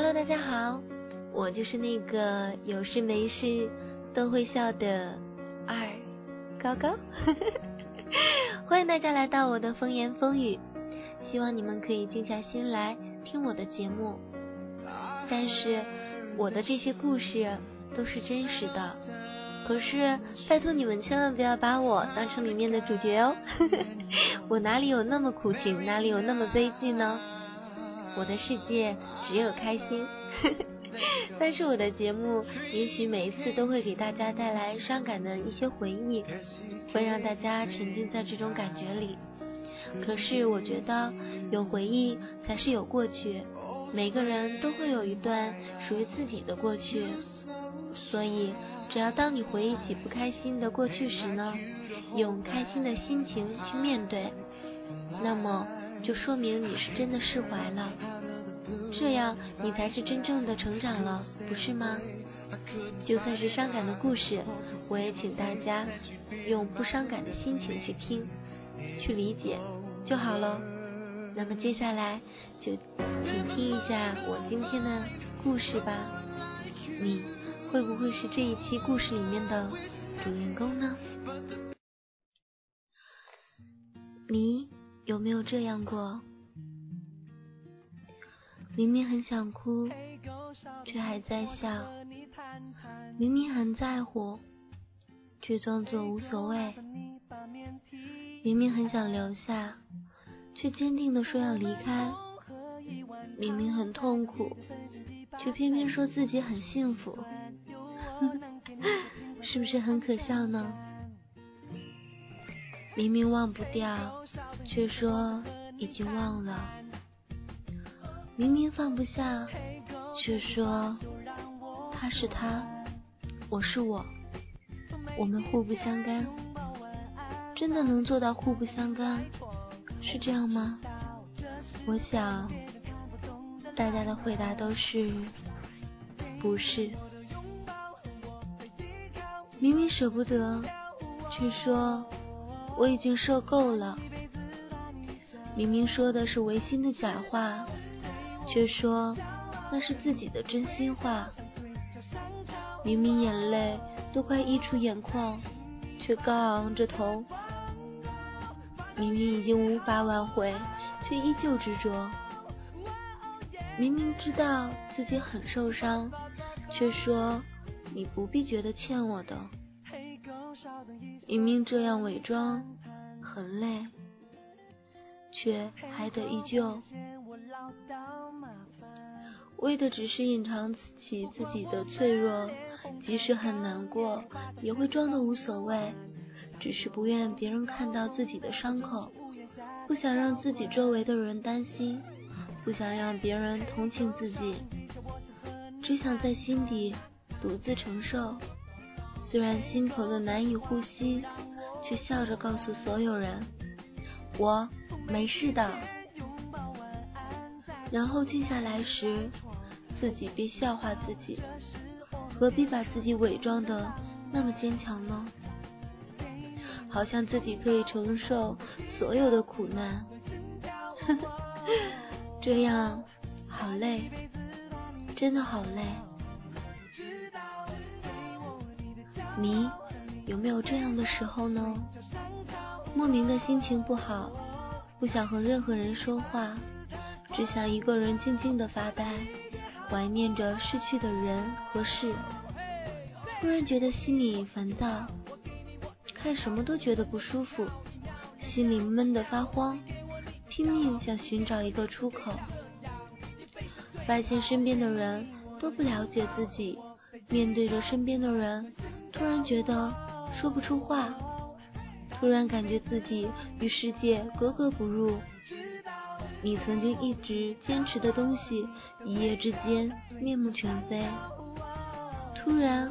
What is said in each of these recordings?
Hello，大家好，我就是那个有事没事都会笑的二高高，欢迎大家来到我的风言风语，希望你们可以静下心来听我的节目。但是我的这些故事都是真实的，可是拜托你们千万不要把我当成里面的主角哦，我哪里有那么苦情，哪里有那么悲剧呢？我的世界只有开心，但是我的节目也许每一次都会给大家带来伤感的一些回忆，会让大家沉浸在这种感觉里。可是我觉得有回忆才是有过去，每个人都会有一段属于自己的过去，所以只要当你回忆起不开心的过去时呢，用开心的心情去面对，那么。就说明你是真的释怀了，这样你才是真正的成长了，不是吗？就算是伤感的故事，我也请大家用不伤感的心情去听，去理解就好了。那么接下来就请听一下我今天的故事吧。你会不会是这一期故事里面的主人公呢？你？有没有这样过？明明很想哭，却还在笑；明明很在乎，却装作无所谓；明明很想留下，却坚定的说要离开；明明很痛苦，却偏偏说自己很幸福，是不是很可笑呢？明明忘不掉。却说已经忘了，明明放不下，却说他是他，我是我，我们互不相干。真的能做到互不相干，是这样吗？我想大家的回答都是不是。明明舍不得，却说我已经受够了。明明说的是违心的假话，却说那是自己的真心话。明明眼泪都快溢出眼眶，却高昂着头。明明已经无法挽回，却依旧执着。明明知道自己很受伤，却说你不必觉得欠我的。明明这样伪装很累。却还得依旧，为的只是隐藏起自己的脆弱，即使很难过，也会装的无所谓，只是不愿别人看到自己的伤口，不想让自己周围的人担心，不想让别人同情自己，只想在心底独自承受，虽然心疼的难以呼吸，却笑着告诉所有人，我。没事的，然后静下来时，自己别笑话自己，何必把自己伪装的那么坚强呢？好像自己可以承受所有的苦难，这样好累，真的好累。你有没有这样的时候呢？莫名的心情不好。不想和任何人说话，只想一个人静静的发呆，怀念着逝去的人和事。突然觉得心里烦躁，看什么都觉得不舒服，心里闷得发慌，拼命想寻找一个出口。发现身边的人都不了解自己，面对着身边的人，突然觉得说不出话。突然感觉自己与世界格格不入，你曾经一直坚持的东西，一夜之间面目全非。突然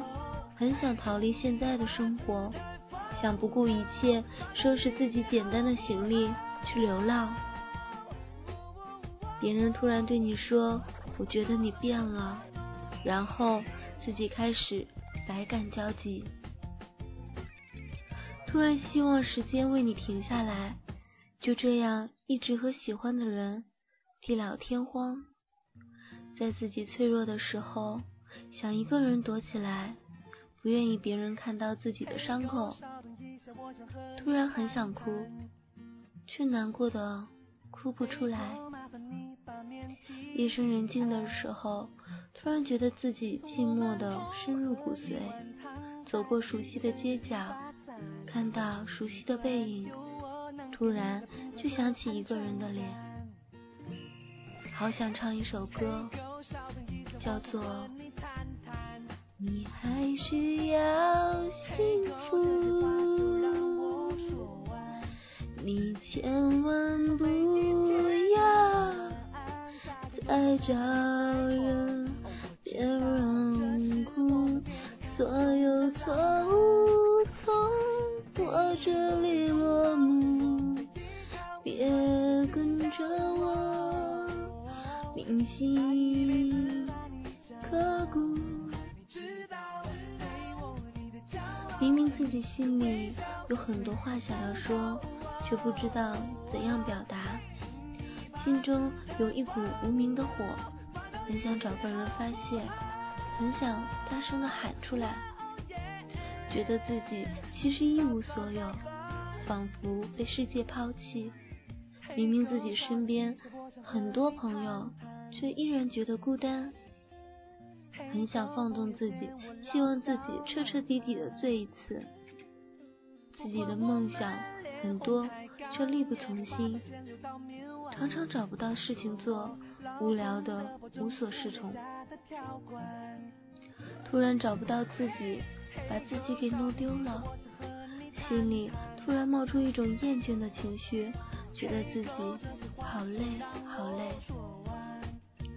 很想逃离现在的生活，想不顾一切收拾自己简单的行李去流浪。别人突然对你说：“我觉得你变了。”然后自己开始百感交集。突然希望时间为你停下来，就这样一直和喜欢的人地老天荒。在自己脆弱的时候，想一个人躲起来，不愿意别人看到自己的伤口。突然很想哭，却难过的哭不出来。夜深人静的时候，突然觉得自己寂寞的深入骨髓。走过熟悉的街角，看到熟悉的背影，突然就想起一个人的脸。好想唱一首歌，叫做《你还需要幸福》，你千万不要再找人，别让哭，所以这里落幕，别跟着我。铭心刻骨。明明自己心里有很多话想要说，却不知道怎样表达，心中有一股无名的火，很想找个人发泄，很想大声的喊出来，觉得自己其实一无所有，仿佛被世界抛弃。明明自己身边很多朋友。却依然觉得孤单，很想放纵自己，希望自己彻彻底底的醉一次。自己的梦想很多，却力不从心，常常找不到事情做，无聊的无所适从。突然找不到自己，把自己给弄丢了，心里突然冒出一种厌倦的情绪，觉得自己好累，好累。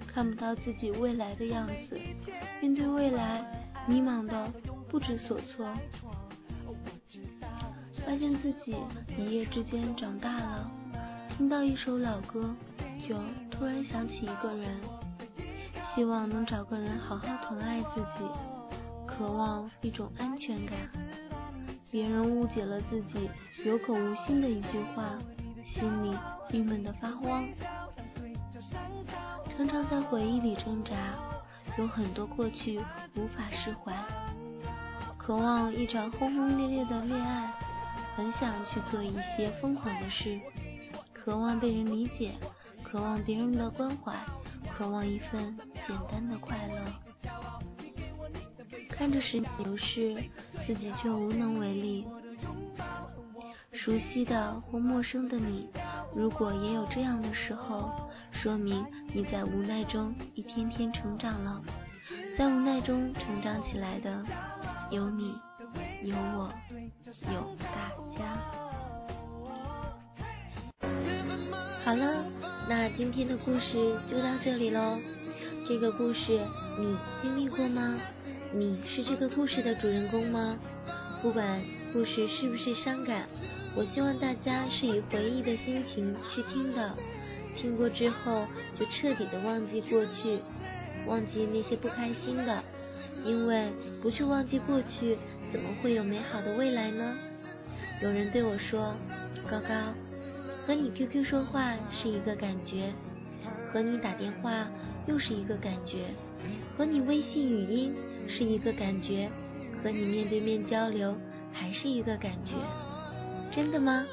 看不到自己未来的样子，面对未来，迷茫的不知所措。发现自己一夜之间长大了，听到一首老歌，就突然想起一个人，希望能找个人好好疼爱自己，渴望一种安全感。别人误解了自己有口无心的一句话，心里郁闷的发慌。常常在回忆里挣扎，有很多过去无法释怀，渴望一场轰轰烈烈的恋爱，很想去做一些疯狂的事，渴望被人理解，渴望别人的关怀，渴望一份简单的快乐。看着时间流逝，自己却无能为力。熟悉的或陌生的你，如果也有这样的时候，说明你在无奈中一天天成长了。在无奈中成长起来的，有你，有我，有大家。好了，那今天的故事就到这里喽。这个故事你经历过吗？你是这个故事的主人公吗？不管故事是不是伤感。我希望大家是以回忆的心情去听的，听过之后就彻底的忘记过去，忘记那些不开心的，因为不去忘记过去，怎么会有美好的未来呢？有人对我说：“高高，和你 QQ 说话是一个感觉，和你打电话又是一个感觉，和你微信语音是一个感觉，和你面对面交流还是一个感觉。”真的吗？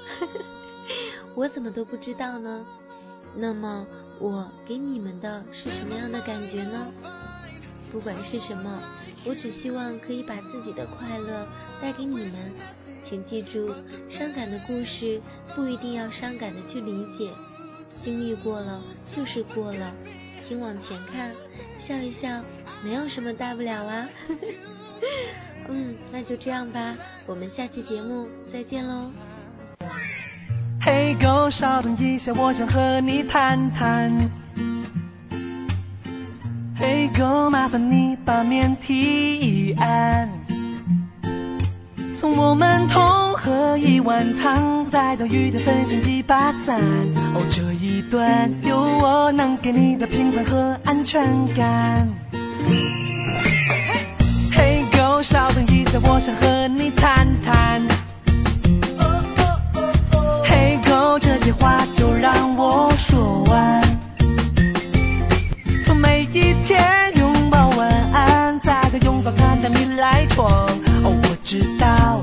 我怎么都不知道呢？那么我给你们的是什么样的感觉呢？不管是什么，我只希望可以把自己的快乐带给你们。请记住，伤感的故事不一定要伤感的去理解，经历过了就是过了，请往前看，笑一笑，没有什么大不了啊。嗯，那就这样吧，我们下期节目再见喽。嘿，狗，稍等一下，我想和你谈谈。嘿，狗，麻烦你把面提安。从我们同喝一碗汤，再到雨天分享几把伞。哦，这一段有我能给你的平凡和安全感。嘿嘿，嘿，狗，稍等一下，我想和你谈谈。嘿嘿，嘿，狗，这些话就让我说完。从每一天拥抱晚安，再到拥抱，看到你来过。哦，我知道。